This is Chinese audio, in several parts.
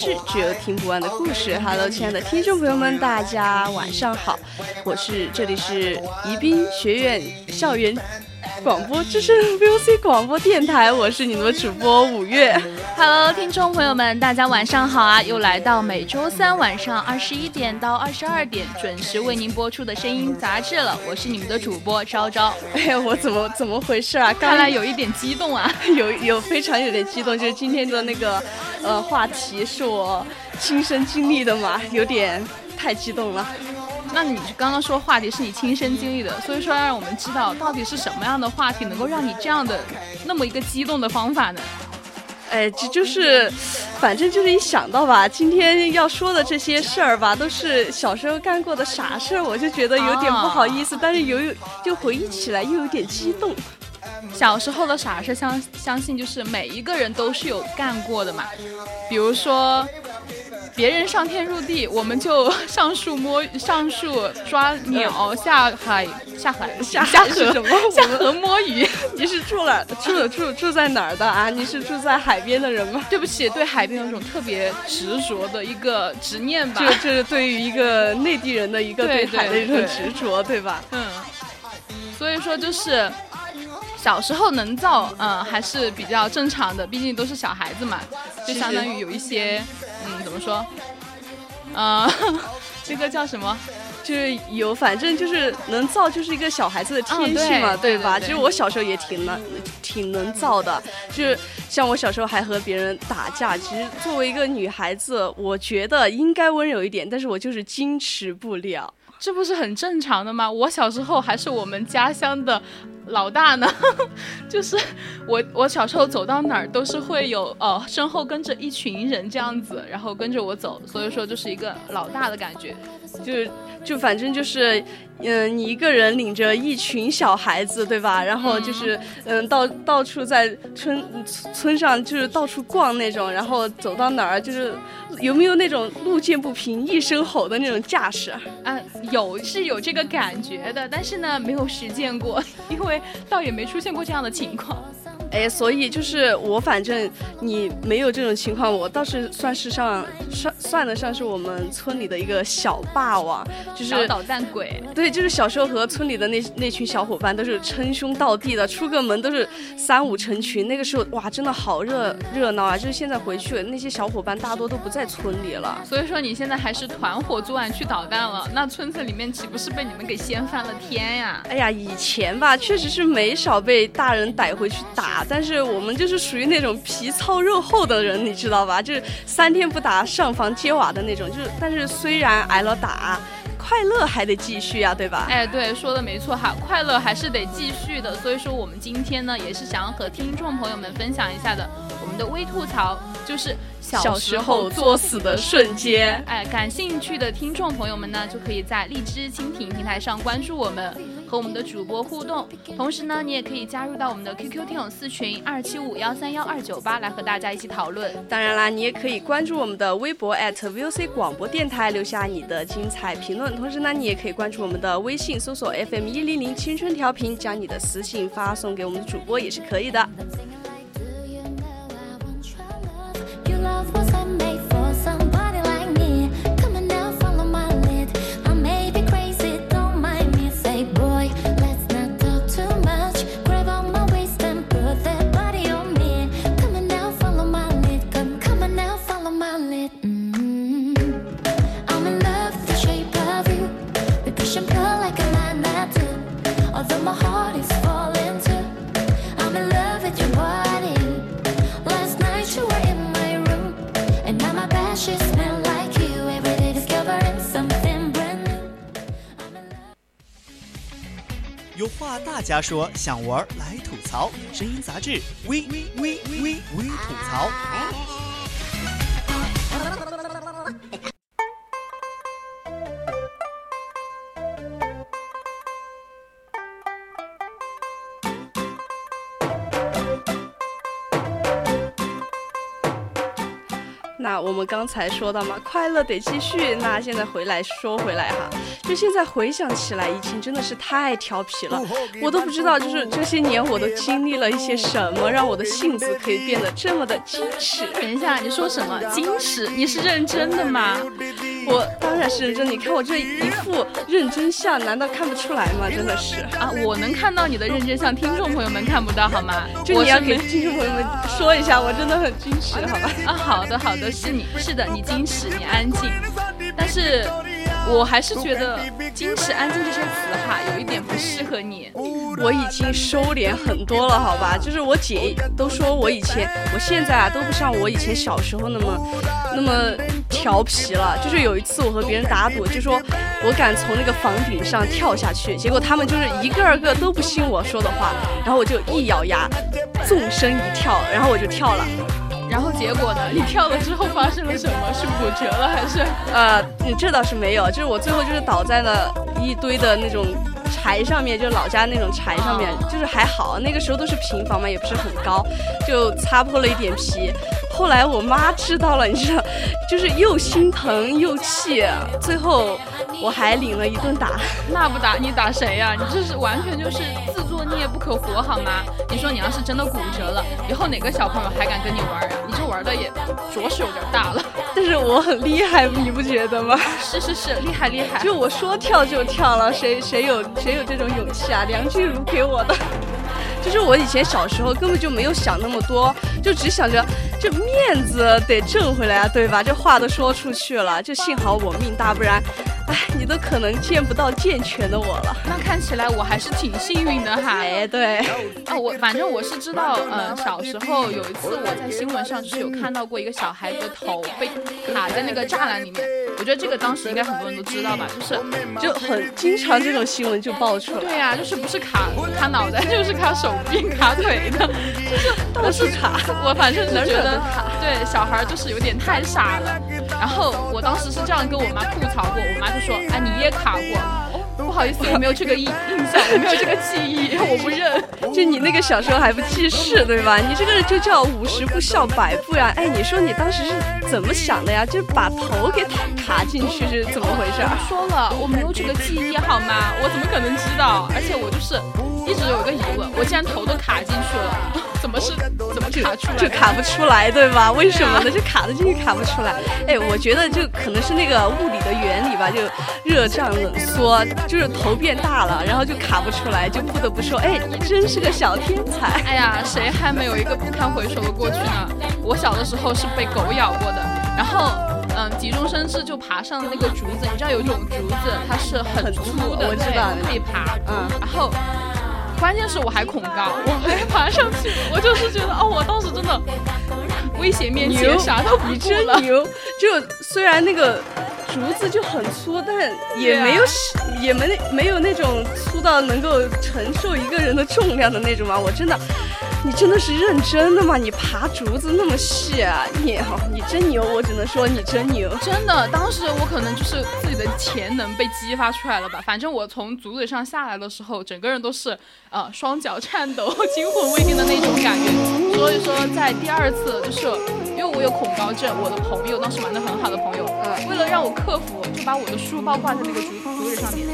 只有听不完的故事。Hello，亲爱的听众朋友们，大家晚上好，我是这里是宜宾学院校园广播，这是 VOC 广播电台，我是你们的主播五月。Hello，听众朋友们，大家晚上好啊！又来到每周三晚上二十一点到二十二点准时为您播出的声音杂志了，我是你们的主播昭昭。哎呀，我怎么怎么回事啊？看来有一点激动啊，有有非常有点激动，就是今天的那个。呃，话题是我亲身经历的嘛，有点太激动了。那你刚刚说话题是你亲身经历的，所以说要让我们知道到底是什么样的话题能够让你这样的那么一个激动的方法呢？哎，这就是，反正就是一想到吧，今天要说的这些事儿吧，都是小时候干过的傻事儿，我就觉得有点不好意思，但是有就回忆起来又有点激动。小时候的傻事，相相信就是每一个人都是有干过的嘛。比如说，别人上天入地，我们就上树摸上树抓鸟，下海下海下下河什么？下河摸鱼。你是住了住住住在哪儿的啊？你是住在海边的人吗？对不起，对海边有种特别执着的一个执念吧。这这是对于一个内地人的一个对海的一种执着，对吧？嗯。所以说就是。小时候能造，嗯，还是比较正常的，毕竟都是小孩子嘛，就相当于有一些，嗯，怎么说，呃，这个叫什么？就是有，反正就是能造，就是一个小孩子的天性嘛，对吧？其实我小时候也挺能，挺能造的，就是像我小时候还和别人打架。其实作为一个女孩子，我觉得应该温柔一点，但是我就是矜持不了。这不是很正常的吗？我小时候还是我们家乡的老大呢，就是我我小时候走到哪儿都是会有哦身后跟着一群人这样子，然后跟着我走，所以说就是一个老大的感觉，就是。就反正就是，嗯，你一个人领着一群小孩子，对吧？然后就是，嗯，到到处在村村上就是到处逛那种，然后走到哪儿就是有没有那种路见不平一声吼的那种架势？啊，有是有这个感觉的，但是呢没有实践过，因为倒也没出现过这样的情况。哎，所以就是我，反正你没有这种情况，我倒是算是上算算得上是我们村里的一个小霸王，就是捣蛋鬼。对，就是小时候和村里的那那群小伙伴都是称兄道弟的，出个门都是三五成群。那个时候哇，真的好热热闹啊！就是现在回去，那些小伙伴大多都不在村里了。所以说你现在还是团伙作案去捣蛋了，那村子里面岂不是被你们给掀翻了天呀？哎呀，以前吧，确实是没少被大人逮回去打。但是我们就是属于那种皮糙肉厚的人，你知道吧？就是三天不打上房揭瓦的那种。就是，但是虽然挨了打，快乐还得继续呀，对吧？哎，对，说的没错哈，快乐还是得继续的。所以说，我们今天呢，也是想要和听众朋友们分享一下的，我们的微吐槽就是小时候作死的瞬间。哎，感兴趣的听众朋友们呢，就可以在荔枝蜻蜓平台上关注我们。和我们的主播互动，同时呢，你也可以加入到我们的 QQ 听友四群二七五幺三幺二九八来和大家一起讨论。当然啦，你也可以关注我们的微博 @VOC 广播电台，留下你的精彩评论。同时呢，你也可以关注我们的微信，搜索 FM 一零零青春调频，将你的私信发送给我们的主播也是可以的。大家说，想玩来吐槽。声音杂志，微微微微微吐槽。我刚才说到嘛，快乐得继续。那现在回来说回来哈，就现在回想起来，以前真的是太调皮了，我都不知道，就是这些年我都经历了一些什么，让我的性子可以变得这么的矜持。等一下，你说什么矜持？你是认真的吗？我当然是认真，你看我这一副认真相，难道看不出来吗？真的是啊，我能看到你的认真相，听众朋友们看不到好吗？就你要给听众朋友们说一下，我真的很矜持，好吧？啊，好的好的，是你是的，你矜持，你安静，但是。我还是觉得“矜持”“安静”这些词哈，有一点不适合你。我已经收敛很多了，好吧？就是我姐都说我以前，我现在啊都不像我以前小时候那么那么调皮了。就是有一次我和别人打赌，就说我敢从那个房顶上跳下去，结果他们就是一个二个都不信我说的话，然后我就一咬牙，纵身一跳，然后我就跳了。然后结果呢？你跳了之后发生了什么？是骨折了还是？呃，这倒是没有，就是我最后就是倒在了一堆的那种柴上面，就老家那种柴上面，就是还好，那个时候都是平房嘛，也不是很高，就擦破了一点皮。后来我妈知道了，你知道，就是又心疼又气，最后我还领了一顿打。那不打你打谁呀？你这是完全就是自作孽不可活好吗？你说你要是真的骨折了，以后哪个小朋友还敢跟你玩啊？玩的也着实有点大了。但是我很厉害，你不觉得吗？是是是，厉害厉害。就我说跳就跳了，谁谁有谁有这种勇气啊？梁静茹给我的。就是我以前小时候根本就没有想那么多，就只想着这面子得挣回来啊，对吧？这话都说出去了，就幸好我命大，不然，哎，你都可能见不到健全的我了。那看起来我还是挺幸运的哈。哎，对，啊，我反正我是知道，呃，小时候有一次我在新闻上就是有看到过一个小孩子的头被卡在那个栅栏里面，我觉得这个当时应该很多人都知道吧，就是就很经常这种新闻就爆出来。对呀，就是不是卡卡脑袋，就是卡手。变卡腿的，就是都是 卡。我反正是觉得，对小孩就是有点太傻了。然后我当时是这样跟我妈吐槽过，我妈就说：“啊，你也卡过。”不好意思，我没有这个印印象，我没有这个记忆，我不认。就你那个小时候还不记事，对吧？你这个就叫五十步笑百步呀。哎，你说你当时是怎么想的呀？就把头给卡进去是怎么回事？说了，我没有这个记忆，好吗？我怎么可能知道？而且我就是一直有个疑问，我竟然头都卡进去了。怎么是怎么卡出来？就卡不出来，对吧？为什么呢？就卡得进去，卡不出来。哎，我觉得就可能是那个物理的原理吧，就热胀冷缩，就是头变大了，然后就卡不出来，就不得不说，哎，你真是个小天才。哎呀，谁还没有一个不堪回首的过去呢？我小的时候是被狗咬过的，然后嗯，急中生智就爬上那个竹子，你知道有一种竹子它是很粗的，我知道，可以爬，嗯，然后。关键是我还恐高，我还爬上去，我就是觉得哦，我当时真的危险面前啥都不真牛，就虽然那个竹子就很粗，但也没有也没没有那种粗到能够承受一个人的重量的那种嘛，我真的。你真的是认真的吗？你爬竹子那么细，啊，你好，你真牛！我只能说你真牛。真的，当时我可能就是自己的潜能被激发出来了吧。反正我从竹子上下来的时候，整个人都是呃双脚颤抖、惊魂未定的那种感觉。所以说，在第二次就是因为我有恐高症，我的朋友当时玩的很好的朋友，呃，为了让我克服，就把我的书包挂在那个竹竹子上面，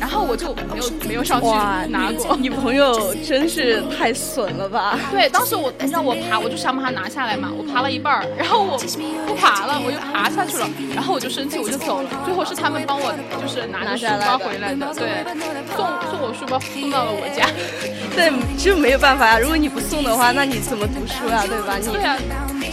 然后我就没有没有上去拿过。你朋友真是太损了吧！对，当时我让我爬，我就想把它拿下来嘛。我爬了一半儿，然后我不爬了，我又爬下去了。然后我就生气，我就走了。最后是他们帮我，就是拿着书包回来的。对，送送我书包送到了我家。对，就没有办法呀。如果你不送的话，那你怎么读书呀？对吧？你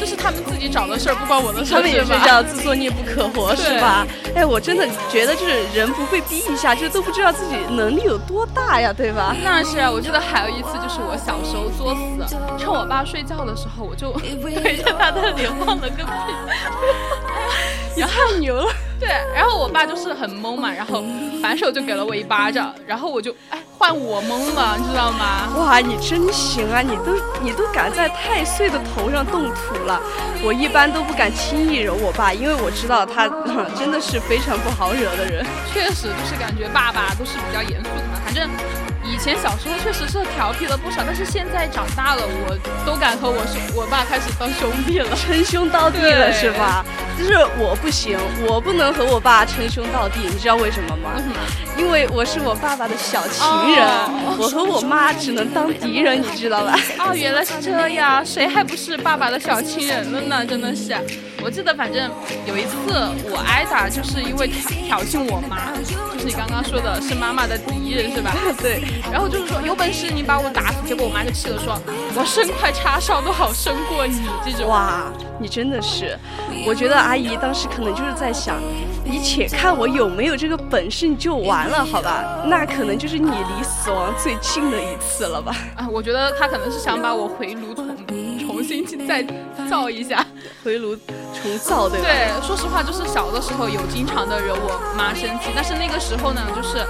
这是他们自己找的事儿，不关我的事儿。他们也是叫自作孽不可活，是吧？哎，我真的觉得就是人不被逼一下，就都不知道自己能力有多大呀，对吧？那是啊，我记得还有一次，就是我小时候作死。趁我爸睡觉的时候，我就 对着他的脸放了个屁，你太牛了。对，然后我爸就是很懵嘛，然后反手就给了我一巴掌，然后我就哎换我懵了，你知道吗？哇，你真行啊！你都你都敢在太岁的头上动土了。我一般都不敢轻易惹我爸，因为我知道他 真的是非常不好惹的人。确实，就是感觉爸爸都是比较严肃的嘛。反正。以前小时候确实是调皮了不少，但是现在长大了，我都敢和我兄我爸开始当兄弟了，称兄道弟了是吧？就是我不行，我不能和我爸称兄道弟，你知道为什么吗？因为我是我爸爸的小情人，我和我妈只能当敌人，你知道吧？哦，原来是这样，谁还不是爸爸的小情人了呢？真的是，我记得反正有一次我挨打，就是因为挑挑衅我妈，就是你刚刚说的是妈妈的敌人是吧？对。然后就是说有本事你把我打死，结果我妈就气得，说我生块叉烧都好生过你这种。哇，你真的是，我觉得阿姨当时可能就是在想，你且看我有没有这个本事你就完了，好吧？那可能就是你离死亡最近的一次了吧？啊，我觉得他可能是想把我回炉重重新去再造一下，回炉重造对吧？对，说实话就是小的时候有经常的惹我妈生气，但是那个时候呢，就是。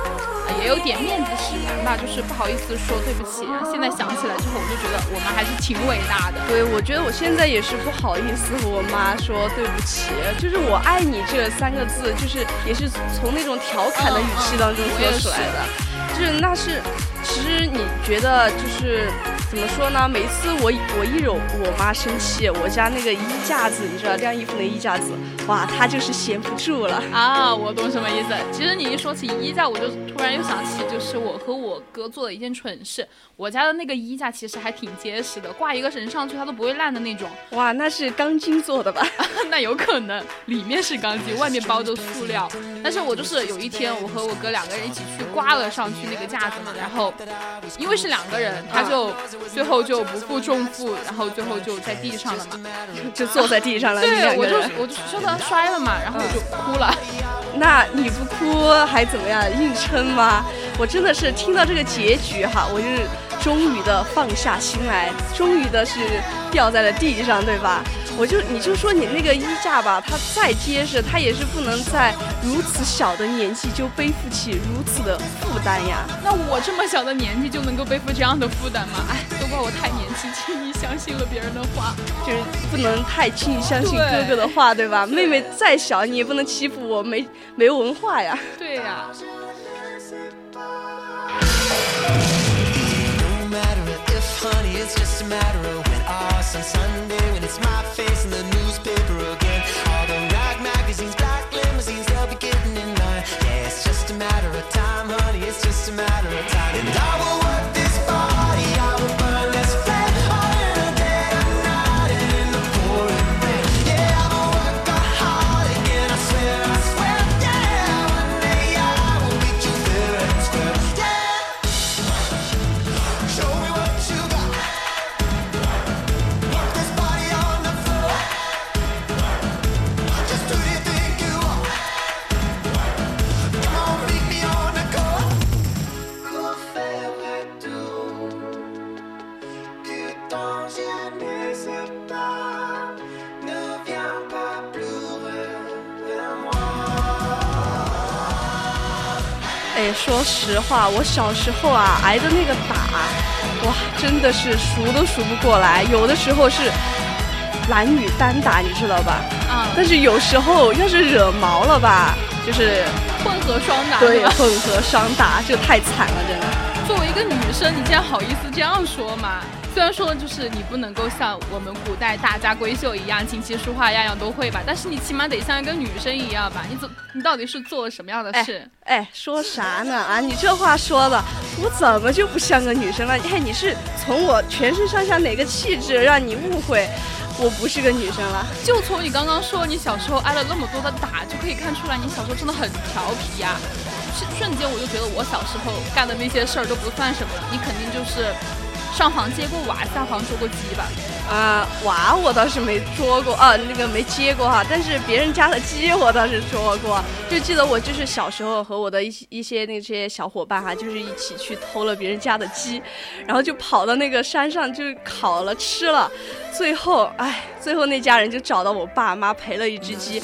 也有点面子使然吧，就是不好意思说对不起。现在想起来之后，我就觉得我妈还是挺伟大的。对，我觉得我现在也是不好意思和我妈说对不起，就是我爱你这三个字，就是也是从那种调侃的语气当中说出来的，就是那是。其实你觉得就是怎么说呢？每次我我一惹我妈生气，我家那个衣架子，你知道晾衣服那衣架子，哇，她就是闲不住了啊！我懂什么意思。其实你一说起衣架，我就突然又想起，就是我和我哥做了一件蠢事。我家的那个衣架其实还挺结实的，挂一个人上去它都不会烂的那种。哇，那是钢筋做的吧？那有可能，里面是钢筋，外面包着塑料。但是我就是有一天，我和我哥两个人一起去挂了上去那个架子嘛，然后。因为是两个人，他就最后就不负重负，然后最后就在地上了嘛，就坐在地上了。对，我就我就说他摔了嘛，然后我就哭了。那你不哭还怎么样？硬撑吗？我真的是听到这个结局哈，我就是终于的放下心来，终于的是掉在了地上，对吧？我就你就说你那个衣架吧，它再结实，它也是不能在如此小的年纪就背负起如此的负担呀。那我这么小的年纪就能够背负这样的负担吗？哎，都怪我太年轻，轻易相信了别人的话，就是不能太轻易相信哥哥的话，对吧？妹妹再小，你也不能欺负我没没文化呀。对呀。On Sunday when it's my face in the newspaper again. All the rag magazines, black limousines, they'll be getting in line. Yeah, it's just a matter of time, honey. It's just a matter of time. And I will 说实话，我小时候啊挨的那个打，哇，真的是数都数不过来。有的时候是男女单打，你知道吧？啊。但是有时候要是惹毛了吧，就是混合双打。对，混合双打就太惨了，真的。作为一个女生，你竟然好意思这样说吗？虽然说就是你不能够像我们古代大家闺秀一样琴棋书画样样都会吧，但是你起码得像一个女生一样吧？你怎你到底是做了什么样的事？哎，说啥呢？啊，你这话说的，我怎么就不像个女生了？哎，你是从我全身上下哪个气质让你误会我不是个女生了？就从你刚刚说你小时候挨了那么多的打，就可以看出来你小时候真的很调皮呀。瞬瞬间我就觉得我小时候干的那些事儿都不算什么了，你肯定就是。上房接过娃，下房捉过鸡吧？啊，娃我倒是没捉过啊，那个没接过哈。但是别人家的鸡我倒是捉过。就记得我就是小时候和我的一些一些那些小伙伴哈，就是一起去偷了别人家的鸡，然后就跑到那个山上就烤了吃了。最后，哎，最后那家人就找到我爸妈赔了一只鸡，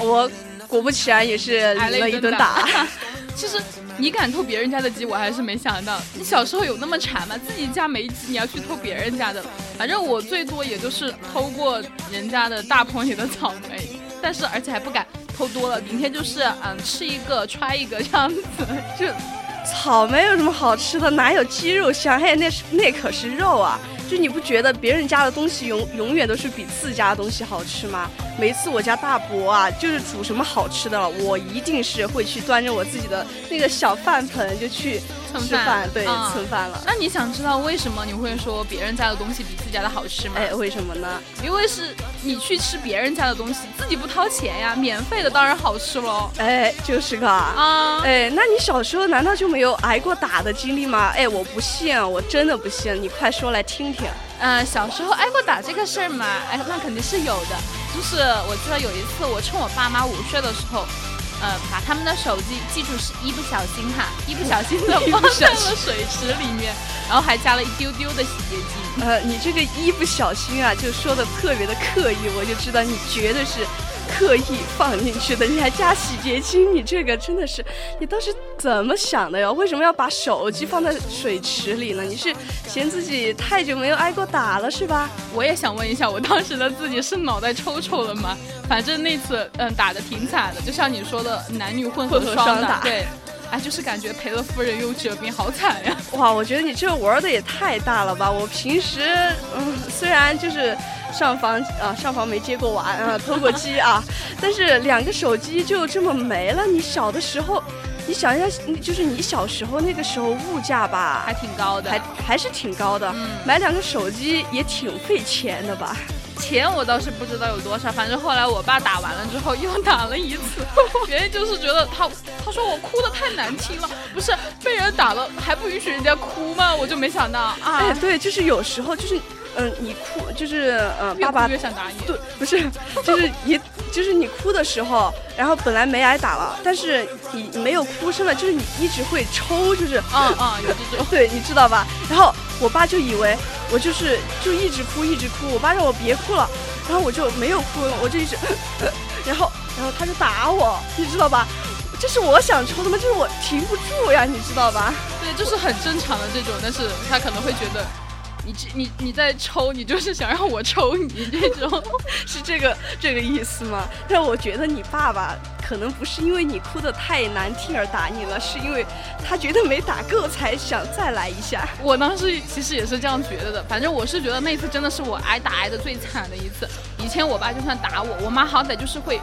我果不其然也是挨了一顿打。其实你敢偷别人家的鸡，我还是没想到。你小时候有那么馋吗？自己家没鸡，你要去偷别人家的？反正我最多也就是偷过人家的大棚里的草莓，但是而且还不敢偷多了，明天就是嗯吃一个揣一个这样子。就草莓有什么好吃的？哪有鸡肉香？嘿，那是那可是肉啊！就你不觉得别人家的东西永永远都是比自家的东西好吃吗？每次我家大伯啊，就是煮什么好吃的了，我一定是会去端着我自己的那个小饭盆就去吃饭，对，蹭饭了。那你想知道为什么你会说别人家的东西比自家的好吃吗？哎，为什么呢？因为是你去吃别人家的东西，自己不掏钱呀，免费的当然好吃喽。哎，就是个啊，哎，那你小时候难道就没有挨过打的经历吗？哎，我不信，我真的不信，你快说来听听。嗯，小时候挨过打这个事儿嘛，哎，那肯定是有的。就是我记得有一次，我趁我爸妈午睡的时候，呃，把他们的手机，记住是一不小心哈，一不小心的放在了水池里面，然后还加了一丢丢的洗洁精。呃，你这个一不小心啊，就说的特别的刻意，我就知道你绝对是。刻意放进去的，你还加洗洁精，你这个真的是，你当时怎么想的呀？为什么要把手机放在水池里呢？你是嫌自己太久没有挨过打了是吧？我也想问一下，我当时的自己是脑袋抽抽了吗？反正那次嗯打的挺惨的，就像你说的男女混合双打，对，哎就是感觉赔了夫人又折兵，好惨呀！哇，我觉得你这玩的也太大了吧！我平时嗯虽然就是。上房啊，上房没接过娃啊，偷过鸡啊，但是两个手机就这么没了。你小的时候，你想一下，就是你小时候那个时候物价吧，还挺高的，还还是挺高的。买两个手机也挺费钱的吧？钱我倒是不知道有多少，反正后来我爸打完了之后又打了一次，原因就是觉得他他说我哭的太难听了，不是被人打了还不允许人家哭吗？我就没想到啊，哎，对，就是有时候就是。嗯，你哭就是嗯，爸爸越想打你，对，不是，就是你，就是你哭的时候，然后本来没挨打了，但是你没有哭声了，就是你一直会抽，就是啊啊，有这种，对，你知道吧？然后我爸就以为我就是就一直哭一直哭，我爸让我别哭了，然后我就没有哭，我就一直，然后然后他就打我，你知道吧？这是我想抽的吗？就是我停不住呀，你知道吧？对，就是很正常的这种，但是他可能会觉得。你你你在抽，你就是想让我抽你这种，是这个这个意思吗？但我觉得你爸爸可能不是因为你哭的太难听而打你了，是因为他觉得没打够才想再来一下。我当时其实也是这样觉得的，反正我是觉得那次真的是我挨打挨的最惨的一次。以前我爸就算打我，我妈好歹就是会。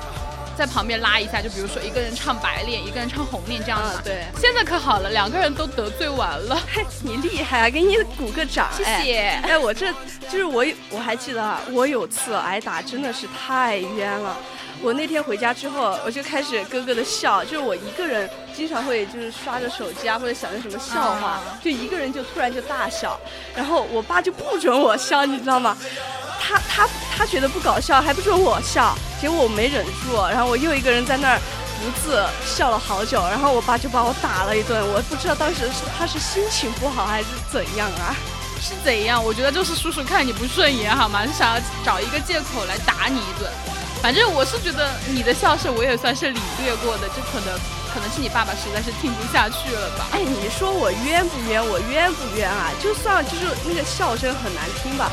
在旁边拉一下，就比如说一个人唱白脸，一个人唱红脸这样子。对，现在可好了，两个人都得罪完了。嘿，你厉害啊，给你鼓个掌。谢谢。哎，我这就是我，我还记得啊，我有次挨打真的是太冤了。我那天回家之后，我就开始咯咯的笑，就是我一个人经常会就是刷着手机啊，或者想着什么笑话，就一个人就突然就大笑，然后我爸就不准我笑，你知道吗？他他他觉得不搞笑，还不准我笑，结果我没忍住，然后我又一个人在那儿独自笑了好久，然后我爸就把我打了一顿，我不知道当时是他是心情不好还是怎样啊？是怎样？我觉得就是叔叔看你不顺眼好吗？是想要找一个借口来打你一顿。反正我是觉得你的笑声我也算是领略过的，就可能可能是你爸爸实在是听不下去了吧？哎，你说我冤不冤？我冤不冤啊？就算就是那个笑声很难听吧。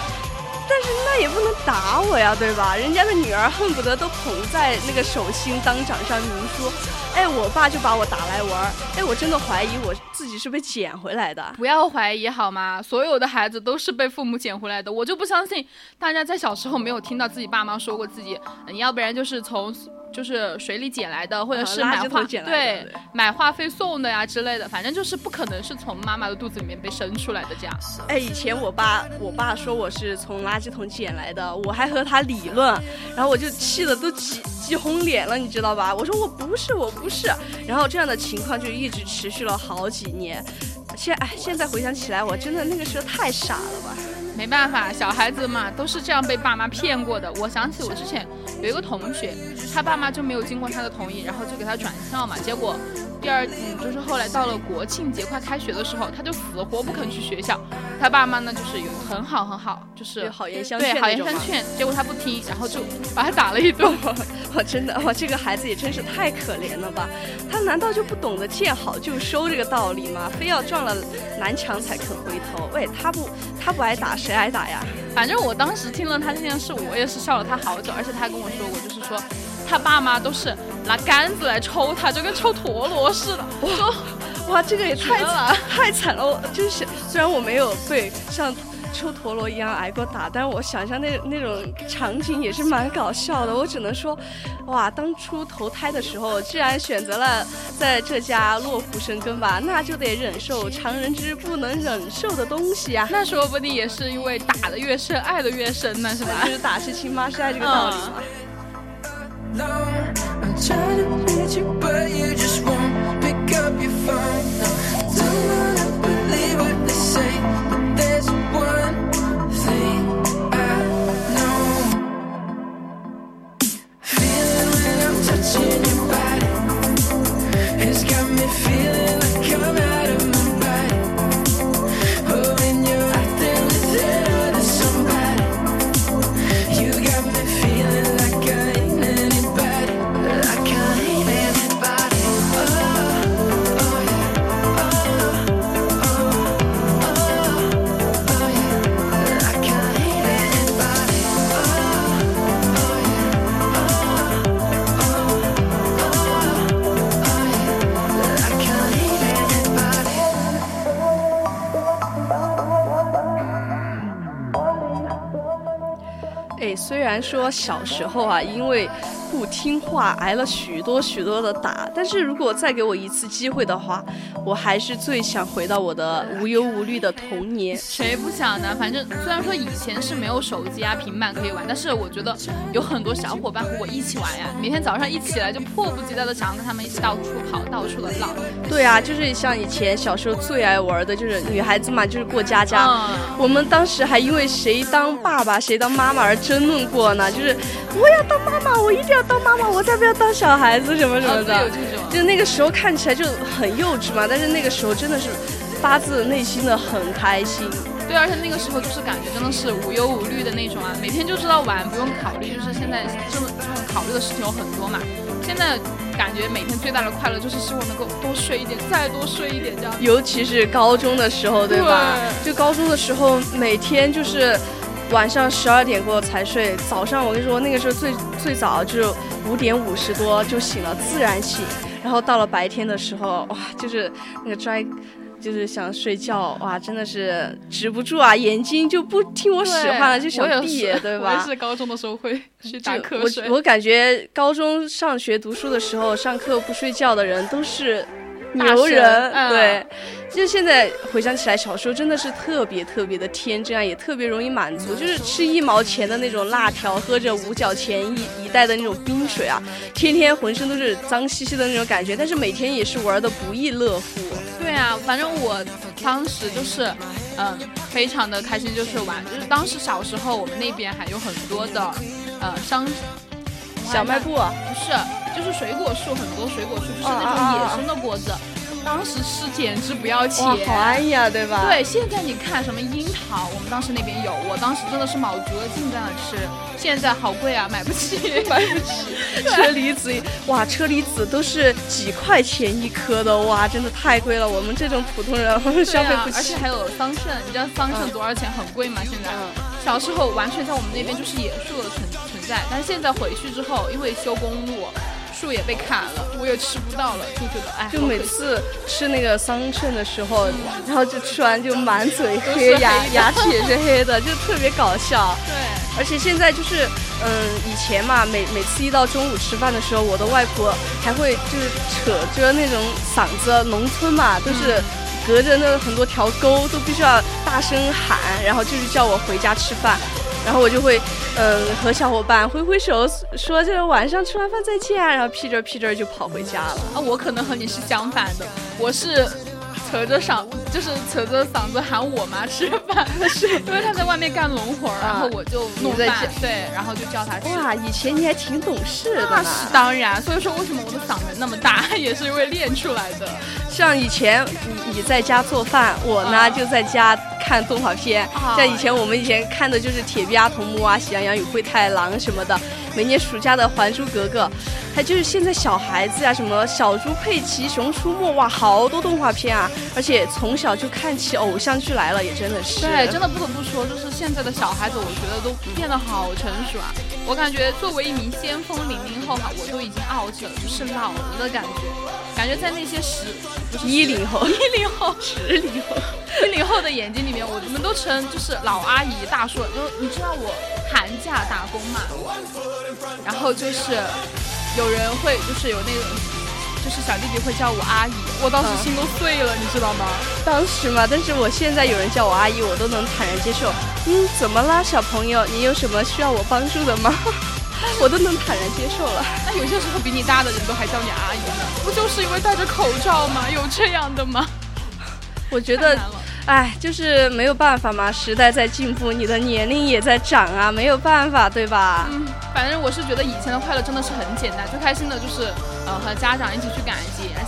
但是那也不能打我呀，对吧？人家的女儿恨不得都捧在那个手心当掌上明珠，哎，我爸就把我打来玩，哎，我真的怀疑我自己是被捡回来的。不要怀疑好吗？所有的孩子都是被父母捡回来的，我就不相信大家在小时候没有听到自己爸妈说过自己，你要不然就是从。就是水里捡来的，或者是买化对买话费送的呀之类的，反正就是不可能是从妈妈的肚子里面被生出来的这样。哎，以前我爸我爸说我是从垃圾桶捡来的，我还和他理论，然后我就气得都急急红脸了，你知道吧？我说我不是我不是，然后这样的情况就一直持续了好几年。现哎现在回想起来，我真的那个时候太傻了吧。没办法，小孩子嘛都是这样被爸妈骗过的。我想起我之前有一个同学，他爸妈就没有经过他的同意，然后就给他转校嘛，结果。第二，嗯，就是后来到了国庆节快开学的时候，他就死活不肯去学校。他爸妈呢，就是有很好很好，就是 好言相劝，对，好言相劝。结果他不听，然后就把 他打了一顿。我，真的我，这个孩子也真是太可怜了吧？他难道就不懂得见好就收这个道理吗？非要撞了南墙才肯回头？喂，他不他不挨打，谁挨打呀？反正我当时听了他这件事，我也是笑了他好久。而且他跟我说过，就是说。他爸妈都是拿杆子来抽他，就跟抽陀螺似的。哇，哇，这个也太太惨了！我就是虽然我没有被像抽陀螺一样挨过打，但是我想象那那种场景也是蛮搞笑的。我只能说，哇，当初投胎的时候，既然选择了在这家落户生根吧，那就得忍受常人之不能忍受的东西啊。那说不定也是因为打的越深，爱的越深呢，是吧？就是打是亲，妈是爱这个道理嘛。说小时候啊，因为不听话挨了许多许多的打，但是如果再给我一次机会的话，我还是最想回到我的无忧无虑的童年。谁不想呢？反正虽然说以前是没有手机啊、平板可以玩，但是我觉得有很多小伙伴和我一起玩呀。每天早上一起来就迫不及待的想要跟他们一起到处跑、到处的浪。对啊，就是像以前小时候最爱玩的，就是女孩子嘛，就是过家家。嗯我们当时还因为谁当爸爸、谁当妈妈而争论过呢。就是我要当妈妈，我一定要当妈妈，我才不要当小孩子什么什么哦有的。这种。就那个时候看起来就很幼稚嘛，但是那个时候真的是发自内心的很开心。对，而且那个时候就是感觉真的是无忧无虑的那种啊，每天就知道玩，不用考虑，就是现在这么这种考虑的事情有很多嘛。现在感觉每天最大的快乐就是希望能够多睡一点，再多睡一点这样。尤其是高中的时候，对吧？就高中的时候，每天就是晚上十二点过才睡，早上我跟你说，那个时候最最早就是五点五十多就醒了，自然醒。然后到了白天的时候，哇，就是那个拽。就是想睡觉，哇，真的是止不住啊，眼睛就不听我使唤了，就想闭，是对吧？我也是高中的时候会 去打就瞌睡。我我感觉高中上学读书的时候，上课不睡觉的人都是牛人，嗯对。就现在回想起来，小时候真的是特别特别的天真啊，也特别容易满足。就是吃一毛钱的那种辣条，喝着五角钱一一袋的那种冰水啊，天天浑身都是脏兮兮的那种感觉，但是每天也是玩的不亦乐乎。对啊，反正我当时就是，嗯，非常的开心，就是玩，就是当时小时候我们那边还有很多的，呃，商小卖部啊，不是，就是水果树，很多水果树，就是啊那种野生的果子，当时吃简直不要钱。哇，好安逸啊，对吧？对，现在你看什么樱桃，我们当时那边有，我当时真的是卯足了劲在那吃，现在好贵啊，买不起，买不起。车厘子，哇，车厘子都是几块钱一颗的，哇，真的太贵了。我们这种普通人 消费不起而且。还有桑葚，你知道桑葚多少钱？很贵吗？现在？嗯小时候完全在我们那边就是野树的存存在，但是现在回去之后，因为修公路，树也被砍了，我也吃不到了，就觉得哎，就每次吃那个桑葚的时候，然后就吃完就满嘴黑，牙黑牙齿也是黑的，就特别搞笑。对。而且现在就是，嗯，以前嘛，每每次一到中午吃饭的时候，我的外婆还会就是扯着那种嗓子，农村嘛，都是隔着那很多条沟，都必须要大声喊，然后就是叫我回家吃饭。然后我就会，嗯，和小伙伴挥挥手，说这个晚上吃完饭再见，然后屁颠屁颠就跑回家了。啊，我可能和你是相反的，我是扯着嗓，就是扯着嗓子喊我妈吃饭，是因为他在外面干农活儿，然后我就弄饭，对，然后就叫他吃。哇，以前你还挺懂事的那是当然，所以说为什么我的嗓门那么大，也是因为练出来的。像以前你你在家做饭，我呢就在家看动画片。像以前我们以前看的就是《铁臂阿童木》啊，《喜羊羊与灰太狼》什么的。每年暑假的《还珠格格》，还就是现在小孩子啊，什么小猪佩奇、熊出没，哇，好多动画片啊！而且从小就看起偶像剧来了，也真的是。对，真的不得不说，就是现在的小孩子，我觉得都变得好成熟啊。我感觉作为一名先锋零零后哈，我都已经 out 了，就是老了的感觉。感觉在那些十不是一零后、一零后、十零后、一零后的眼睛里面，我们都成就是老阿姨、大叔。就你知道我寒假打工嘛，然后就是有人会就是有那种，就是小弟弟会叫我阿姨，我当时心都碎了，你知道吗？当时嘛，但是我现在有人叫我阿姨，我都能坦然接受。嗯，怎么啦，小朋友？你有什么需要我帮助的吗？我都能坦然接受了。那有些时候比你大的人都还叫你阿姨呢，不就是因为戴着口罩吗？有这样的吗？我觉得，哎，就是没有办法嘛，时代在进步，你的年龄也在长啊，没有办法，对吧？嗯，反正我是觉得以前的快乐真的是很简单，最开心的就是呃和家长一起去赶。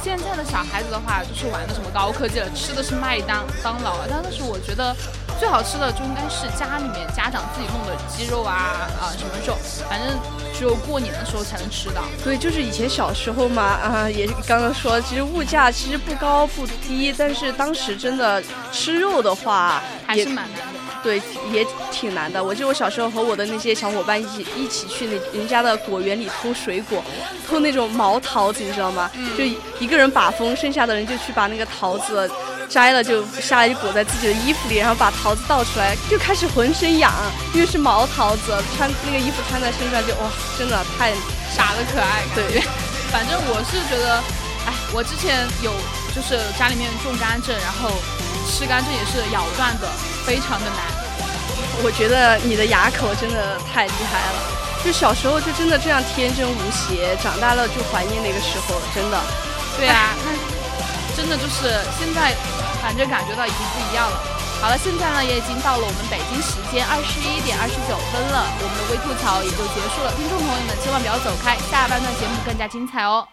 现在的小孩子的话，就是玩的什么高科技了，吃的是麦当当劳啊。但是我觉得。最好吃的就应该是家里面家长自己弄的鸡肉啊啊什么肉，反正只有过年的时候才能吃到。对，就是以前小时候嘛，啊，也刚刚说，其实物价其实不高不低，但是当时真的吃肉的话还是蛮难的。对，也挺难的。我记得我小时候和我的那些小伙伴一起一起去那人家的果园里偷水果，偷那种毛桃子，你知道吗？就一个人把风，剩下的人就去把那个桃子。摘了就下来就裹在自己的衣服里，然后把桃子倒出来，就开始浑身痒，因为是毛桃子，穿那个衣服穿在身上就哇，真的太傻的可爱。对，反正我是觉得，哎，我之前有就是家里面种甘蔗，然后吃干，这也是咬断的，非常的难。我觉得你的牙口真的太厉害了，就小时候就真的这样天真无邪，长大了就怀念那个时候，真的。对啊，那。真的就是现在，反正感觉到已经不一样了。好了，现在呢也已经到了我们北京时间二十一点二十九分了，我们的微吐槽也就结束了。听众朋友们千万不要走开，下半段节目更加精彩哦。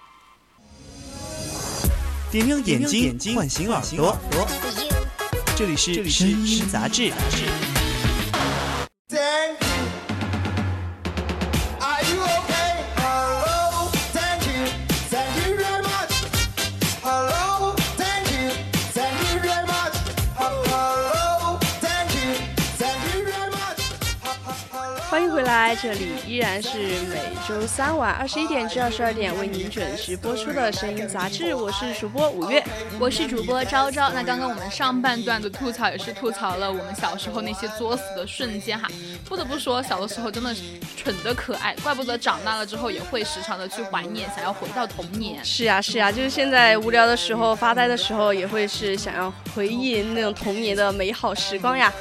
点亮眼睛，唤醒耳朵，这里是声音杂志。来这里依然是每周三晚二十一点至二十二点为您准时播出的声音杂志，我是主播五月，我是主播昭昭。那刚刚我们上半段的吐槽也是吐槽了我们小时候那些作死的瞬间哈，不得不说小的时候真的是蠢的可爱，怪不得长大了之后也会时常的去怀念，想要回到童年。是呀是呀，就是现在无聊的时候发呆的时候也会是想要回忆那种童年的美好时光呀。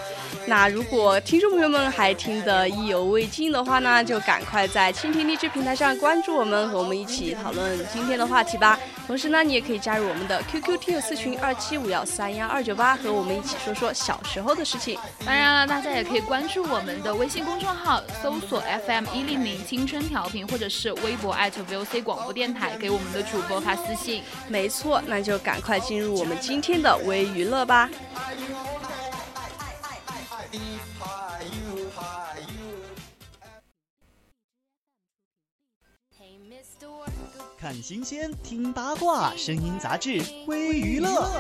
那如果听众朋友们还听得意犹未尽的话呢，就赶快在蜻蜓荔枝平台上关注我们，和我们一起讨论今天的话题吧。同时呢，你也可以加入我们的 QQ 听友四群二七五幺三幺二九八，和我们一起说说小时候的事情。当然了，大家也可以关注我们的微信公众号，搜索 FM 一零零青春调频，或者是微博 @VOC 广播电台，给我们的主播发私信。没错，那就赶快进入我们今天的微娱乐吧。看新鲜，听八卦，声音杂志，微娱乐。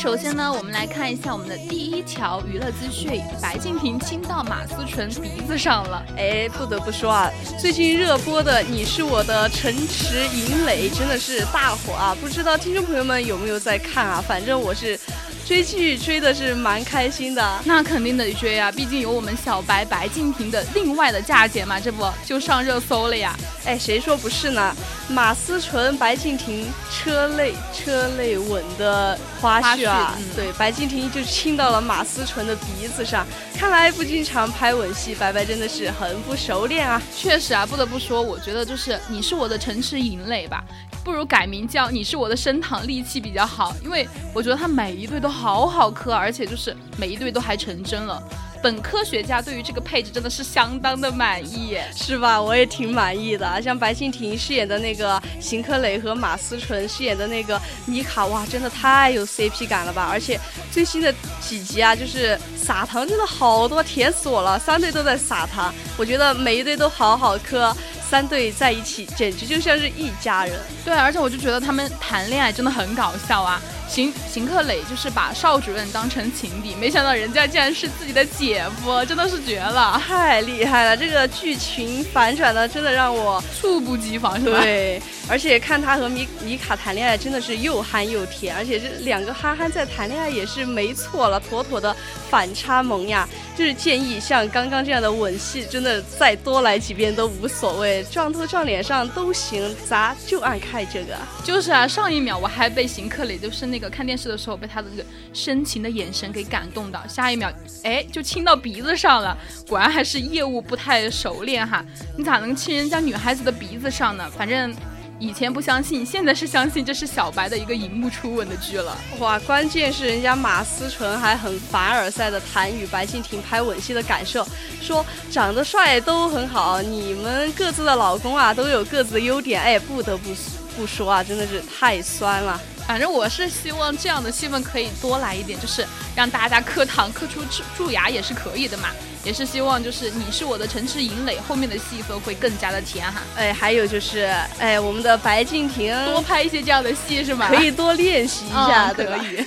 首先呢，我们来看一下我们的第一条娱乐资讯：白敬亭亲到马思纯鼻子上了。哎，不得不说啊，最近热播的《你是我的城池营垒》真的是大火啊！不知道听众朋友们有没有在看啊？反正我是。追剧追的是蛮开心的。那肯定得追啊，毕竟有我们小白白敬亭的另外的嫁姐嘛，这不就上热搜了呀？哎，谁说不是呢？马思纯、白敬亭车内车内吻的花絮啊，对，白敬亭就亲到了马思纯的鼻子上。看来不经常拍吻戏，白白真的是很不熟练啊。确实啊，不得不说，我觉得就是你是我的城池营垒吧，不如改名叫你是我的升堂利器比较好，因为我觉得他每一对都好好磕，而且就是每一对都还成真了。本科学家对于这个配置真的是相当的满意，是吧？我也挺满意的。像白敬亭饰演的那个邢科磊和马思纯饰演的那个米卡，哇，真的太有 CP 感了吧！而且最新的几集啊，就是撒糖真的好多，甜死我了！三队都在撒糖，我觉得每一对都好好磕。三队在一起，简直就像是一家人。对，而且我就觉得他们谈恋爱真的很搞笑啊。邢邢克磊就是把邵主任当成情敌，没想到人家竟然是自己的姐夫，真的是绝了，太厉害了！这个剧情反转的真的让我猝不及防，是吧？对，而且看他和米米卡谈恋爱，真的是又憨又甜，而且这两个憨憨在谈恋爱也是没错了，妥妥的反差萌呀。就是建议像刚刚这样的吻戏，真的再多来几遍都无所谓，撞头撞脸上都行，咱就爱看这个。就是啊，上一秒我还被邢克磊，就是那个看电视的时候被他的那个深情的眼神给感动到，下一秒，哎，就亲到鼻子上了，果然还是业务不太熟练哈，你咋能亲人家女孩子的鼻子上呢？反正。以前不相信，现在是相信，这是小白的一个荧幕初吻的剧了。哇，关键是人家马思纯还很凡尔赛的谈与白敬亭拍吻戏的感受，说长得帅都很好，你们各自的老公啊都有各自的优点，哎，不得不不说啊，真的是太酸了。反正我是希望这样的戏份可以多来一点，就是让大家磕糖磕出蛀蛀牙也是可以的嘛。也是希望，就是你是我的城池营垒，后面的戏份会更加的甜哈。哎，还有就是，哎，我们的白敬亭多拍一些这样的戏是吗？可以多练习一下，可以。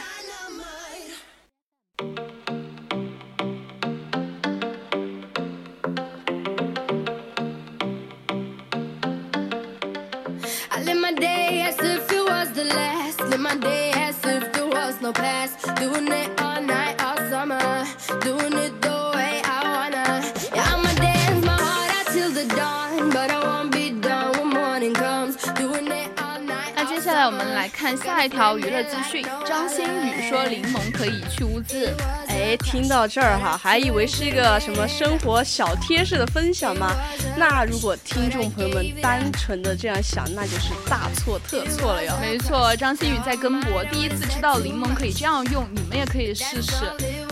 那接下来我们来看下一条娱乐资讯。张馨予说柠檬可以去污渍。哎，听到这儿哈，还以为是一个什么生活小贴士的分享吗？那如果听众朋友们单纯的这样想，那就是大错特错了哟。没错，张馨予在跟博第一次知道柠檬可以这样用，你们也可以试试。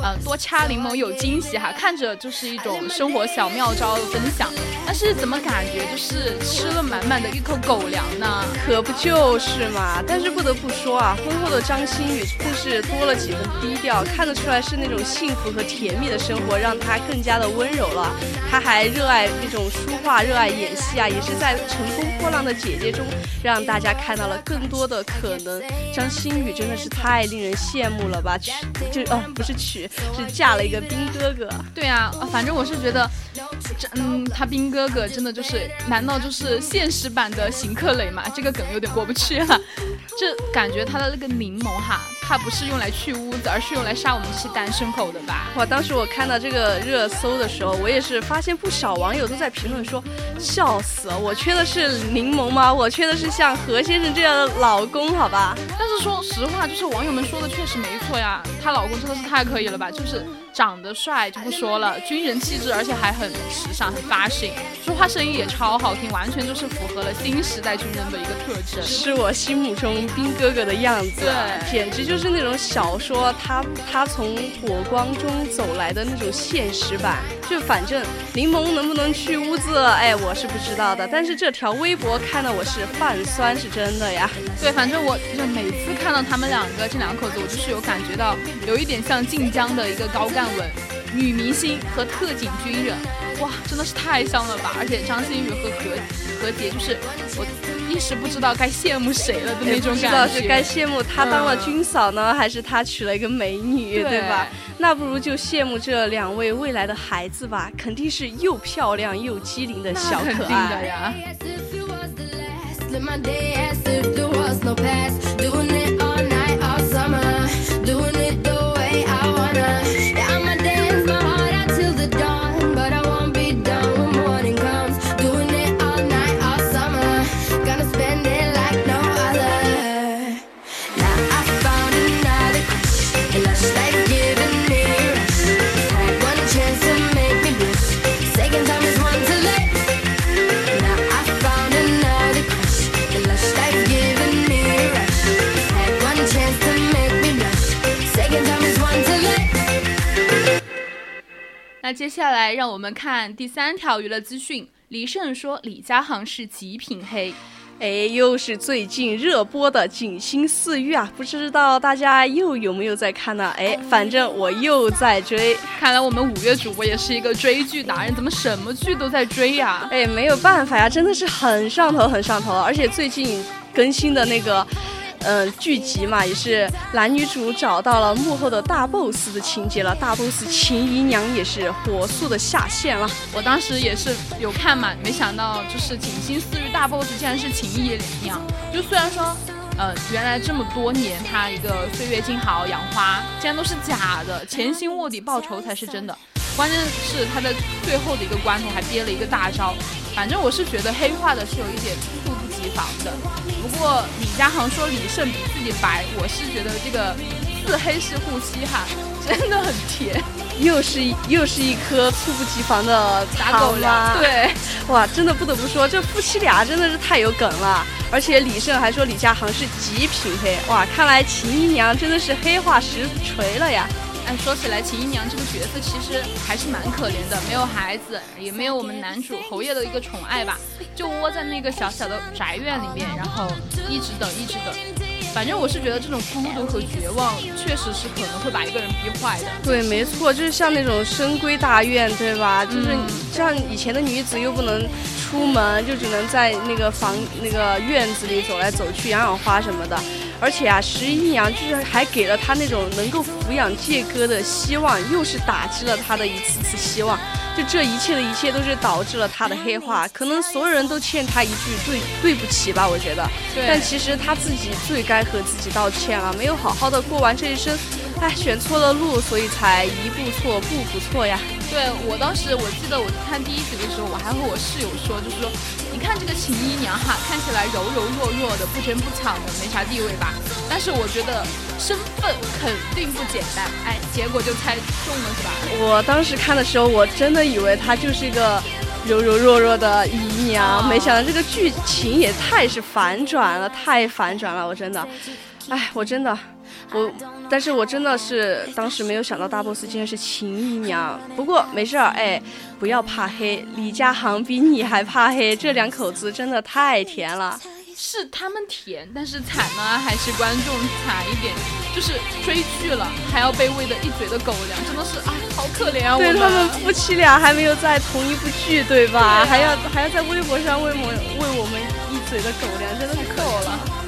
呃，多掐柠檬有惊喜哈，看着就是一种生活小妙招的分享。但是怎么感觉就是吃了满满的一口狗粮呢？可不就是嘛。但是不得不说啊，婚后的张馨予更是多了几分低调，看得出来是那种幸福和甜蜜的生活，让他更加的温柔了。他还热爱那种书画，热爱演戏啊，也是在《乘风破浪的姐姐》中让大家看到了更多的可能。张馨予真的是太令人羡慕了吧？娶就哦，不是娶，是嫁了一个兵哥哥。对啊，反正我是觉得，这嗯，他兵哥哥真的就是，难道就是现实版的邢克磊吗？这个梗有点过不去啊。这感觉他的那个柠檬哈，它不是用来去污的，而是用来杀我们这些单身狗的吧？哇！当时我看到这个热搜的时候，我也是发现不少网友都在评论说，笑死了！我缺的是柠檬吗？我缺的是像何先生这样的老公，好吧？但是说实话，就是网友们说的确实没错呀，她老公真的是太可以了吧？就是。长得帅就不说了，军人气质，而且还很时尚、很 fashion，，说话声音也超好听，完全就是符合了新时代军人的一个特征，是我心目中兵哥哥的样子，对，简直就是那种小说他他从火光中走来的那种现实版。就反正柠檬能不能去污渍，哎，我是不知道的，但是这条微博看的我是泛酸，是真的呀。对，反正我就每次看到他们两个这两口子，我就是有感觉到有一点像晋江的一个高干。站稳，女明星和特警军人，哇，真的是太像了吧！而且张馨予和何何洁，就是我一时不知道该羡慕谁了的那种感觉。不知道是该羡慕她当了军嫂呢，还是她娶了一个美女，对吧？那不如就羡慕这两位未来的孩子吧，肯定是又漂亮又机灵的小可爱呀。那接下来让我们看第三条娱乐资讯。李胜说李佳航是极品黑。哎，又是最近热播的《锦心似玉》啊，不知道大家又有没有在看呢？哎，反正我又在追。看来我们五月主播也是一个追剧达人，怎么什么剧都在追呀？哎，没有办法呀，真的是很上头，很上头。而且最近更新的那个。嗯，剧集嘛，也是男女主找到了幕后的大 boss 的情节了。大 boss 秦姨娘也是火速的下线了。我当时也是有看嘛，没想到就是锦心似玉大 boss 竟然是秦姨娘。就虽然说，呃，原来这么多年他一个岁月静好养花，竟然都是假的，潜心卧底报仇才是真的。关键是他在最后的一个关头还憋了一个大招。反正我是觉得黑化的是有一点猝不及防的。不过李佳航说李晟比自己白，我是觉得这个自黑是护膝哈，真的很甜。又是又是一颗猝不及防的打狗粮。对，哇，真的不得不说，这夫妻俩真的是太有梗了。而且李晟还说李佳航是极品黑，哇，看来秦姨娘真的是黑化实锤了呀。哎，说起来，秦姨娘这个角色其实还是蛮可怜的，没有孩子，也没有我们男主侯爷的一个宠爱吧，就窝在那个小小的宅院里面，然后一直等，一直等。反正我是觉得这种孤独和绝望，确实是可能会把一个人逼坏的。对，没错，就是像那种深闺大院，对吧？就是像以前的女子又不能出门，就只能在那个房、那个院子里走来走去，养养花什么的。而且啊，十一娘就是还给了他那种能够抚养介哥的希望，又是打击了他的一次次希望。就这一切的一切都是导致了他的黑化，可能所有人都欠他一句对对不起吧，我觉得。但其实他自己最该和自己道歉了，没有好好的过完这一生。哎，选错了路，所以才一步错步步错呀。对我当时，我记得我看第一集的时候，我还和我室友说，就是说，你看这个秦姨娘哈，看起来柔柔弱弱的，不争不抢的，没啥地位吧？但是我觉得身份肯定不简单。哎，结果就猜中了是吧？我当时看的时候，我真的以为她就是一个柔柔弱弱的姨娘，没想到这个剧情也太是反转了，太反转了，我真的，哎，我真的。我，但是我真的是当时没有想到大 boss 竟然是秦姨娘。不过没事儿，哎，不要怕黑，李佳航比你还怕黑，这两口子真的太甜了。是他们甜，但是惨呢还是观众惨一点，就是追剧了还要被喂的一嘴的狗粮，真的是啊，好可怜啊！对他们夫妻俩还没有在同一部剧，对吧？还要还要在微博上喂我喂我们一嘴的狗粮，真的是够了。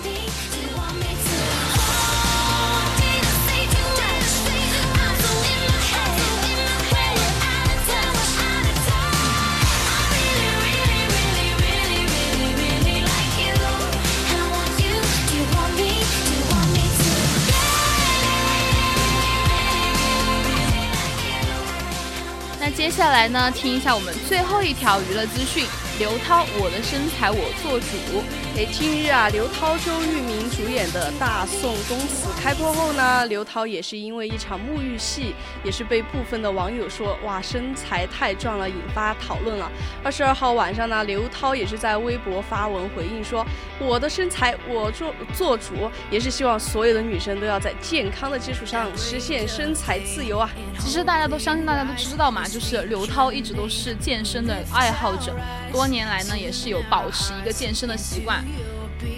接下来呢，听一下我们最后一条娱乐资讯。刘涛，我的身材我做主。哎，近日啊，刘涛、周渝民主演的《大宋宫词》开播后呢，刘涛也是因为一场沐浴戏，也是被部分的网友说哇身材太壮了，引发讨论了。二十二号晚上呢，刘涛也是在微博发文回应说：“我的身材我做做主，也是希望所有的女生都要在健康的基础上实现身材自由啊。”其实大家都相信，大家都知道嘛，就是刘涛一直都是健身的爱好者，多 多年来呢也是有保持一个健身的习惯。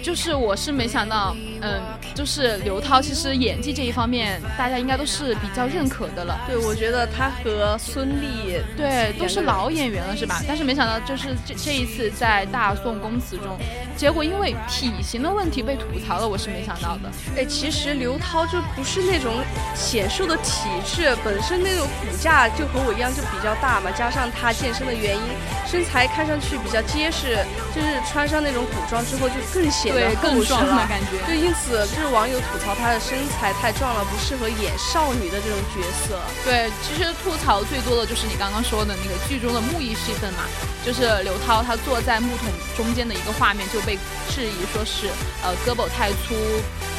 就是我是没想到，嗯，就是刘涛其实演技这一方面，大家应该都是比较认可的了。对，我觉得他和孙俪，对，都是老演员了，是吧？但是没想到，就是这这一次在《大宋公子》中，结果因为体型的问题被吐槽了，我是没想到的。哎，其实刘涛就不是那种显瘦的体质，本身那种骨架就和我一样，就比较大嘛，加上他健身的原因，身材看上去比较结实，就是穿上那种古装之后就更。显得，更壮的感觉。对，因此就是网友吐槽她的身材太壮了，不适合演少女的这种角色。对，其实吐槽最多的就是你刚刚说的那个剧中的木艺戏份嘛，就是刘涛她坐在木桶中间的一个画面就被质疑说是呃胳膊太粗，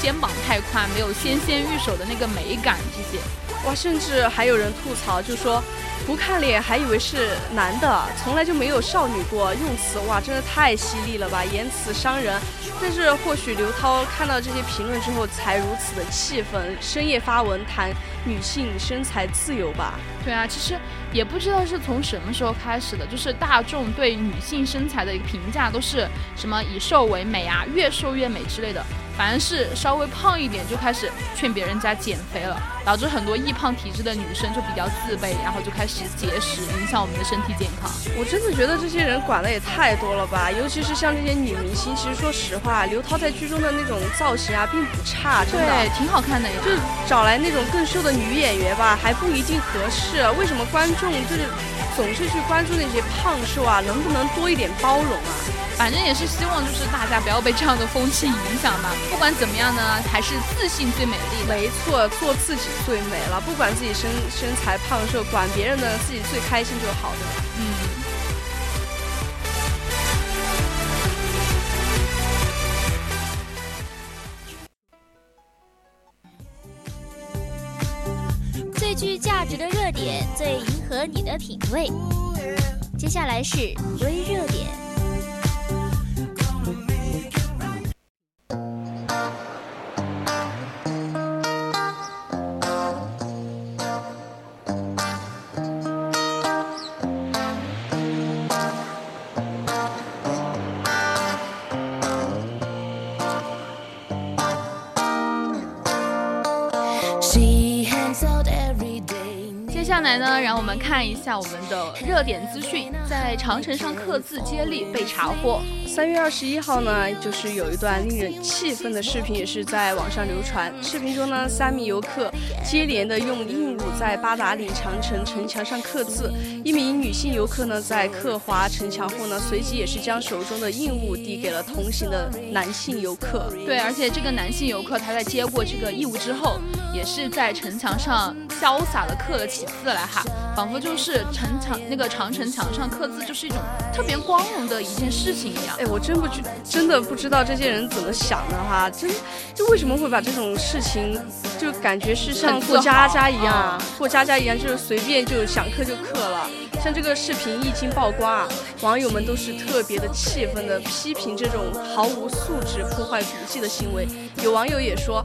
肩膀太宽，没有纤纤玉手的那个美感这些。哇，甚至还有人吐槽，就说。不看脸还以为是男的，从来就没有少女过。用词哇，真的太犀利了吧，言辞伤人。但是或许刘涛看到这些评论之后，才如此的气愤，深夜发文谈女性身材自由吧。对啊，其实也不知道是从什么时候开始的，就是大众对女性身材的一个评价都是什么以瘦为美啊，越瘦越美之类的。凡是稍微胖一点就开始劝别人家减肥了，导致很多易胖体质的女生就比较自卑，然后就开始节食，影响我们的身体健康。我真的觉得这些人管的也太多了吧，尤其是像这些女明星。其实说实话，刘涛在剧中的那种造型啊，并不差，真的对，挺好看的。就找来那种更瘦的女演员吧，还不一定合适。为什么观众就是总是去关注那些胖瘦啊？能不能多一点包容啊？反正也是希望，就是大家不要被这样的风气影响吧。不管怎么样呢，还是自信最美丽。没错，做自己最美了。不管自己身身材胖瘦，管别人的，自己最开心就好的。嗯。最具价值的热点，最迎合你的品味。接下来是微热点。来呢，让我们看一下我们的热点资讯，在长城上刻字接力被查获。三月二十一号呢，就是有一段令人气愤的视频，也是在网上流传。视频中呢，三名游客接连的用硬物在八达岭长城城墙上刻字。一名女性游客呢，在刻划城墙后呢，随即也是将手中的硬物递给了同行的男性游客。对，而且这个男性游客他在接过这个异物之后，也是在城墙上潇洒的刻了起字。来哈，仿佛就是城墙那个长城墙上刻字，就是一种特别光荣的一件事情一样。哎，我真不知，真的不知道这些人怎么想的哈，真就为什么会把这种事情，就感觉是像过家家一样，过家家一样，就是随便就想刻就刻了。像这个视频一经曝光啊，网友们都是特别的气愤的，批评这种毫无素质、破坏古迹的行为。有网友也说，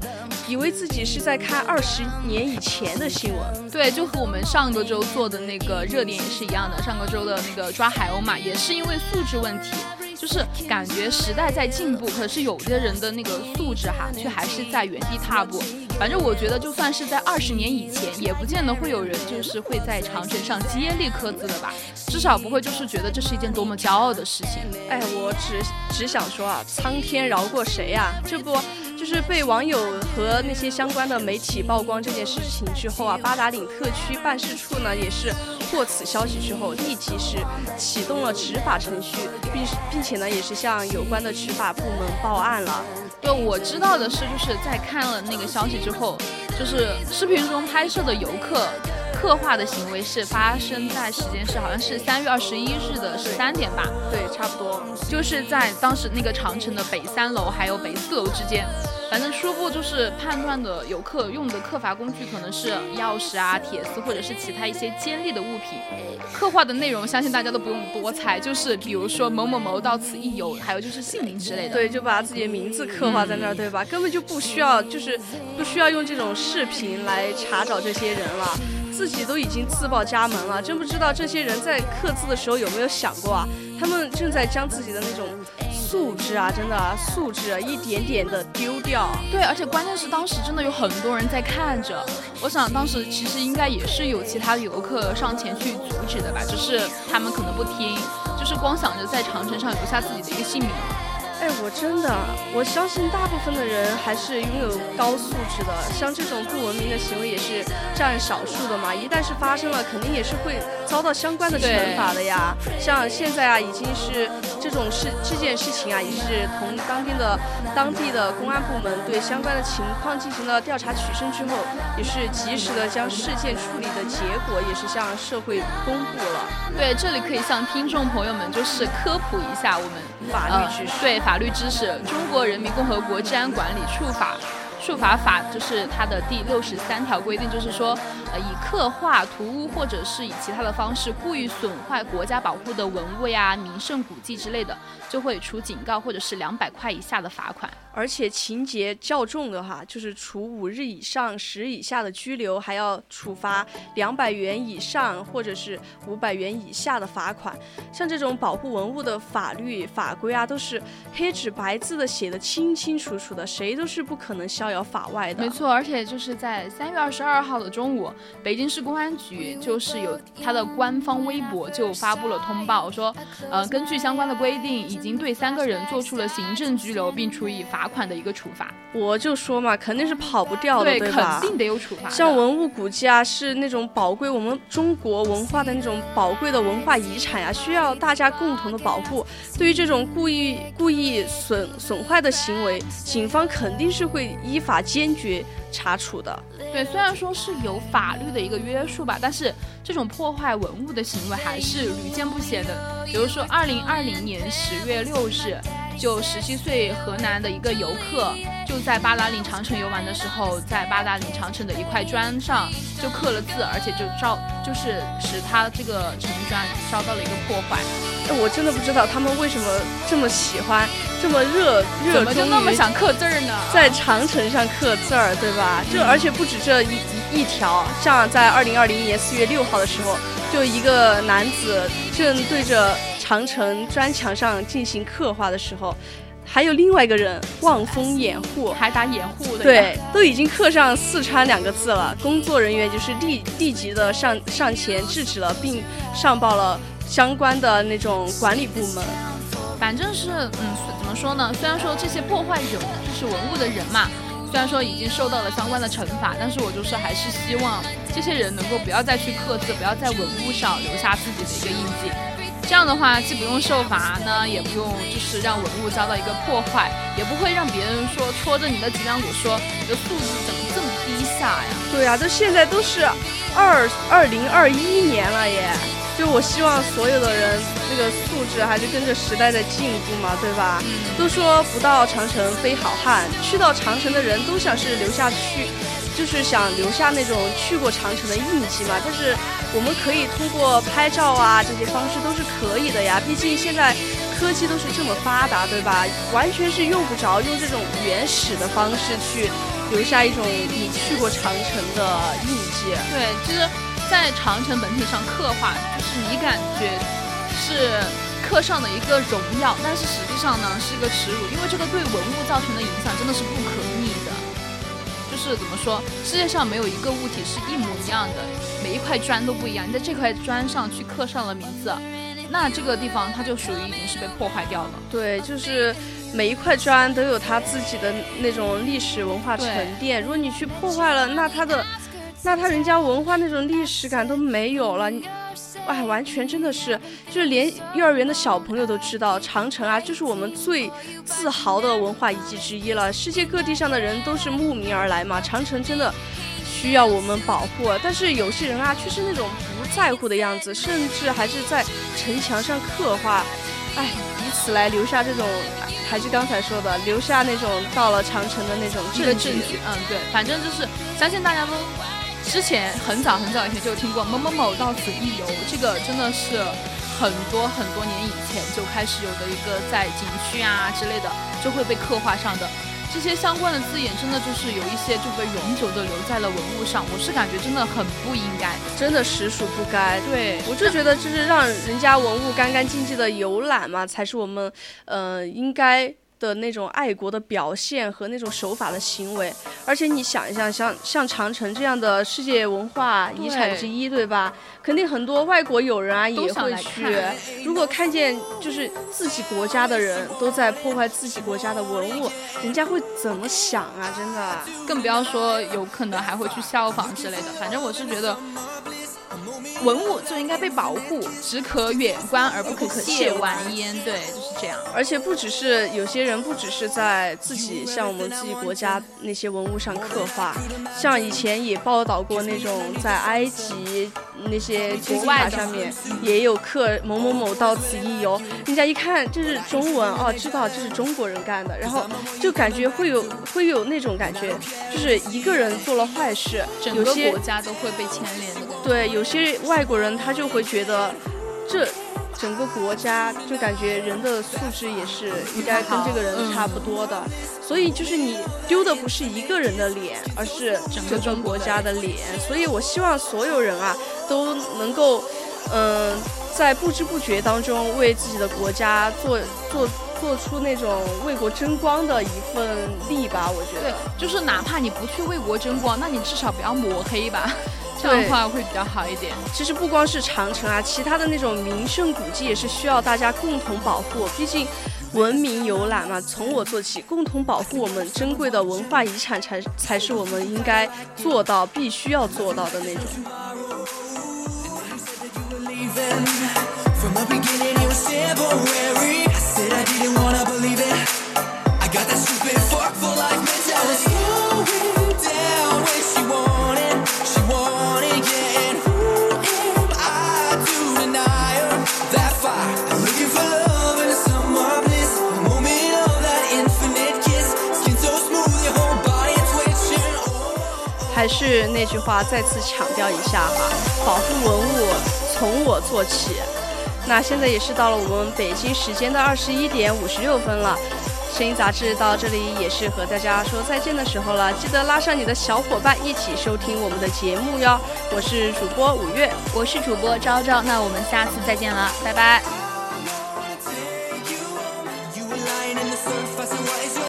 以为自己是在看二十年以前的新闻。对，就和我们上个周做的那个热点也是一样的。上个周的那个抓海鸥嘛，也是因为素质问题。就是感觉时代在进步，可是有些人的那个素质哈，却还是在原地踏步。反正我觉得，就算是在二十年以前，也不见得会有人就是会在长城上接力刻字的吧。至少不会就是觉得这是一件多么骄傲的事情。哎，我只只想说啊，苍天饶过谁呀？这不。就是被网友和那些相关的媒体曝光这件事情之后啊，八达岭特区办事处呢也是获此消息之后，立即是启动了执法程序，并并且呢也是向有关的执法部门报案了。对，我知道的是，就是在看了那个消息之后，就是视频中拍摄的游客。刻画的行为是发生在时间是好像是三月二十一日的十三点吧？对，差不多，就是在当时那个长城的北三楼还有北四楼之间。反正初步就是判断的游客用的刻伐工具可能是钥匙啊、铁丝或者是其他一些尖利的物品。刻画的内容相信大家都不用多猜，就是比如说某某某到此一游，还有就是姓名之类的。对，就把自己的名字刻画在那儿，对吧？根本就不需要，就是不需要用这种视频来查找这些人了。自己都已经自报家门了，真不知道这些人在刻字的时候有没有想过啊？他们正在将自己的那种素质啊，真的素质，一点点的丢掉。对，而且关键是当时真的有很多人在看着。我想当时其实应该也是有其他游客上前去阻止的吧，只是他们可能不听，就是光想着在长城上留下自己的一个姓名。哎，我真的，我相信大部分的人还是拥有高素质的，像这种不文明的行为也是占少数的嘛。一旦是发生了，肯定也是会遭到相关的惩罚的呀。像现在啊，已经是这种事这件事情啊，也是同当地的当地的公安部门对相关的情况进行了调查取证之后，也是及时的将事件处理的结果也是向社会公布了。对，这里可以向听众朋友们就是科普一下我们法律知识。对法。律知识：中国人民共和国治安管理处法处罚法就是它的第六十三条规定，就是说，呃，以刻画、涂污或者是以其他的方式故意损坏国家保护的文物呀、名胜古迹之类的，就会处警告或者是两百块以下的罚款。而且情节较重的话，就是处五日以上十以下的拘留，还要处罚两百元以上或者是五百元以下的罚款。像这种保护文物的法律法规啊，都是黑纸白字的写的清清楚楚的，谁都是不可能逍遥法外的。没错，而且就是在三月二十二号的中午，北京市公安局就是有它的官方微博就发布了通报，说，呃，根据相关的规定，已经对三个人做出了行政拘留，并处以罚。罚款的一个处罚，我就说嘛，肯定是跑不掉的，对吧？肯定得有处罚。像文物古迹啊，是那种宝贵我们中国文化的那种宝贵的文化遗产呀，需要大家共同的保护。对于这种故意故意损损坏的行为，警方肯定是会依法坚决查处的。对，虽然说是有法律的一个约束吧，但是这种破坏文物的行为还是屡见不鲜的。比如说，二零二零年十月六日。就十七岁河南的一个游客，就在八达岭长城游玩的时候，在八达岭长城的一块砖上就刻了字，而且就遭就是使他这个城砖遭到了一个破坏。哎，我真的不知道他们为什么这么喜欢，这么热热衷就那么想刻字儿呢？在长城上刻字儿，对吧？就而且不止这一一条，像在二零二零年四月六号的时候，就一个男子正对着。长城砖墙上进行刻画的时候，还有另外一个人望风掩护，还打掩护的。对，都已经刻上“四川”两个字了，工作人员就是立立即的上上前制止了，并上报了相关的那种管理部门。反正是，嗯，怎么说呢？虽然说这些破坏有就是文物的人嘛，虽然说已经受到了相关的惩罚，但是我就是还是希望这些人能够不要再去刻字，不要在文物上留下自己的一个印记。这样的话，既不用受罚呢，也不用就是让文物遭到一个破坏，也不会让别人说戳着你的脊梁骨说你的素质怎么这么低下呀？对呀，这现在都是二二零二一年了耶，就我希望所有的人那个素质还是跟着时代在进步嘛，对吧？都说不到长城非好汉，去到长城的人都想是留下去。就是想留下那种去过长城的印记嘛，但是我们可以通过拍照啊这些方式都是可以的呀。毕竟现在科技都是这么发达，对吧？完全是用不着用这种原始的方式去留下一种你去过长城的印记。对，就是在长城本体上刻画，就是你感觉是刻上的一个荣耀，但是实际上呢是一个耻辱，因为这个对文物造成的影响真的是不可。是怎么说？世界上没有一个物体是一模一样的，每一块砖都不一样。你在这块砖上去刻上了名字，那这个地方它就属于已经是被破坏掉了。对，就是每一块砖都有它自己的那种历史文化沉淀。如果你去破坏了，那它的，那它人家文化那种历史感都没有了。哎，完全真的是，就是连幼儿园的小朋友都知道，长城啊，就是我们最自豪的文化遗迹之一了。世界各地上的人都是慕名而来嘛，长城真的需要我们保护。但是有些人啊，却是那种不在乎的样子，甚至还是在城墙上刻画，哎，以此来留下这种，还是刚才说的，留下那种到了长城的那种证据。嗯，对，反正就是相信大家都。之前很早很早以前就听过某某某到此一游，这个真的是很多很多年以前就开始有的一个在景区啊之类的就会被刻画上的这些相关的字眼，真的就是有一些就被永久的留在了文物上。我是感觉真的很不应该，真的实属不该。对我就觉得就是让人家文物干干净净的游览嘛，才是我们呃应该。的那种爱国的表现和那种守法的行为，而且你想一想，像像长城这样的世界文化遗产之一，对吧？肯定很多外国友人啊也会去。如果看见就是自己国家的人都在破坏自己国家的文物，人家会怎么想啊？真的，更不要说有可能还会去效仿之类的。反正我是觉得。文物就应该被保护，只可远观而不可亵玩焉。对，就是这样。而且不只是有些人不只是在自己像我们自己国家那些文物上刻画，像以前也报道过那种在埃及那些金字塔上面也有刻某某某到此一游，人家一看这是中文哦，知道这是中国人干的，然后就感觉会有 会有那种感觉，就是一个人做了坏事，整个国家都会被牵连的。对，有些外国人他就会觉得这。整个国家就感觉人的素质也是应该跟这个人差不多的，所以就是你丢的不是一个人的脸，而是整个国家的脸。所以我希望所有人啊都能够，嗯，在不知不觉当中为自己的国家做做做出那种为国争光的一份力吧。我觉得，就是哪怕你不去为国争光，那你至少不要抹黑吧。这样的话会比较好一点。其实不光是长城啊，其他的那种名胜古迹也是需要大家共同保护。毕竟文明游览嘛，从我做起，共同保护我们珍贵的文化遗产才才是我们应该做到、必须要做到的那种。还是那句话，再次强调一下哈，保护文物从我做起。那现在也是到了我们北京时间的二十一点五十六分了，声音杂志到这里也是和大家说再见的时候了。记得拉上你的小伙伴一起收听我们的节目哟。我是主播五月，我是主播昭昭，那我们下次再见了，拜拜。